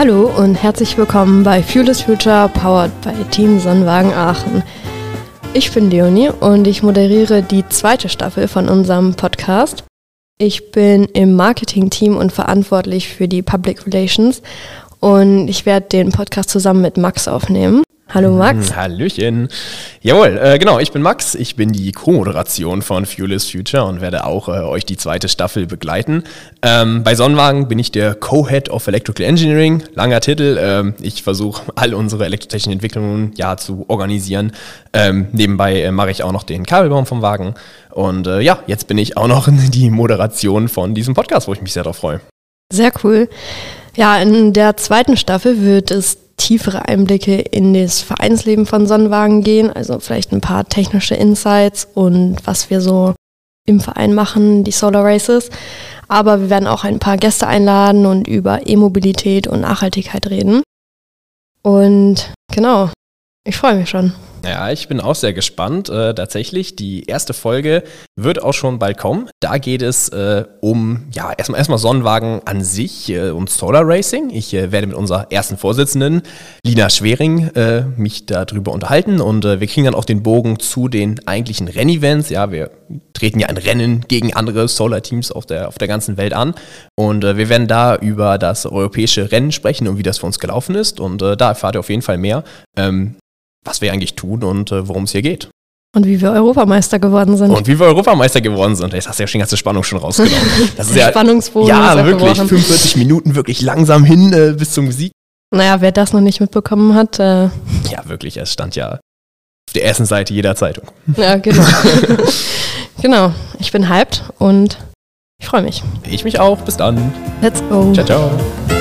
Hallo und herzlich willkommen bei Fuel is Future, powered by Team Sonnenwagen Aachen. Ich bin Leonie und ich moderiere die zweite Staffel von unserem Podcast. Ich bin im Marketing-Team und verantwortlich für die Public Relations und ich werde den Podcast zusammen mit Max aufnehmen. Hallo Max. Hm, Hallöchen. Jawohl, äh, genau, ich bin Max. Ich bin die Co-Moderation von Fuel is Future und werde auch äh, euch die zweite Staffel begleiten. Ähm, bei Sonnenwagen bin ich der Co-Head of Electrical Engineering. Langer Titel. Ähm, ich versuche all unsere elektrotechnischen Entwicklungen ja zu organisieren. Ähm, nebenbei äh, mache ich auch noch den Kabelbaum vom Wagen. Und äh, ja, jetzt bin ich auch noch die Moderation von diesem Podcast, wo ich mich sehr darauf freue. Sehr cool. Ja, in der zweiten Staffel wird es tiefere Einblicke in das Vereinsleben von Sonnenwagen gehen, also vielleicht ein paar technische Insights und was wir so im Verein machen, die Solar Races. Aber wir werden auch ein paar Gäste einladen und über E-Mobilität und Nachhaltigkeit reden. Und genau, ich freue mich schon. Ja, ich bin auch sehr gespannt. Äh, tatsächlich, die erste Folge wird auch schon bald kommen. Da geht es äh, um, ja, erstmal, erstmal Sonnenwagen an sich, äh, um Solar Racing. Ich äh, werde mit unserer ersten Vorsitzenden, Lina Schwering, äh, mich darüber unterhalten und äh, wir kriegen dann auch den Bogen zu den eigentlichen Rennevents. Ja, wir treten ja ein Rennen gegen andere Solar-Teams auf der, auf der ganzen Welt an und wir werden da über das europäische Rennen sprechen und wie das für uns gelaufen ist und da erfahrt ihr auf jeden Fall mehr. Ähm, was wir eigentlich tun und äh, worum es hier geht. Und wie wir Europameister geworden sind. Und wie wir Europameister geworden sind. Jetzt hast du ja schon die ganze Spannung schon rausgenommen. Das ist ja, Spannungsbogen. Ja, wirklich. 45 Minuten wirklich langsam hin äh, bis zum Sieg. Naja, wer das noch nicht mitbekommen hat. Äh ja, wirklich. Es stand ja auf der ersten Seite jeder Zeitung. Ja, genau. genau. Ich bin hyped und ich freue mich. Ich mich auch. Bis dann. Let's go. Ciao, ciao.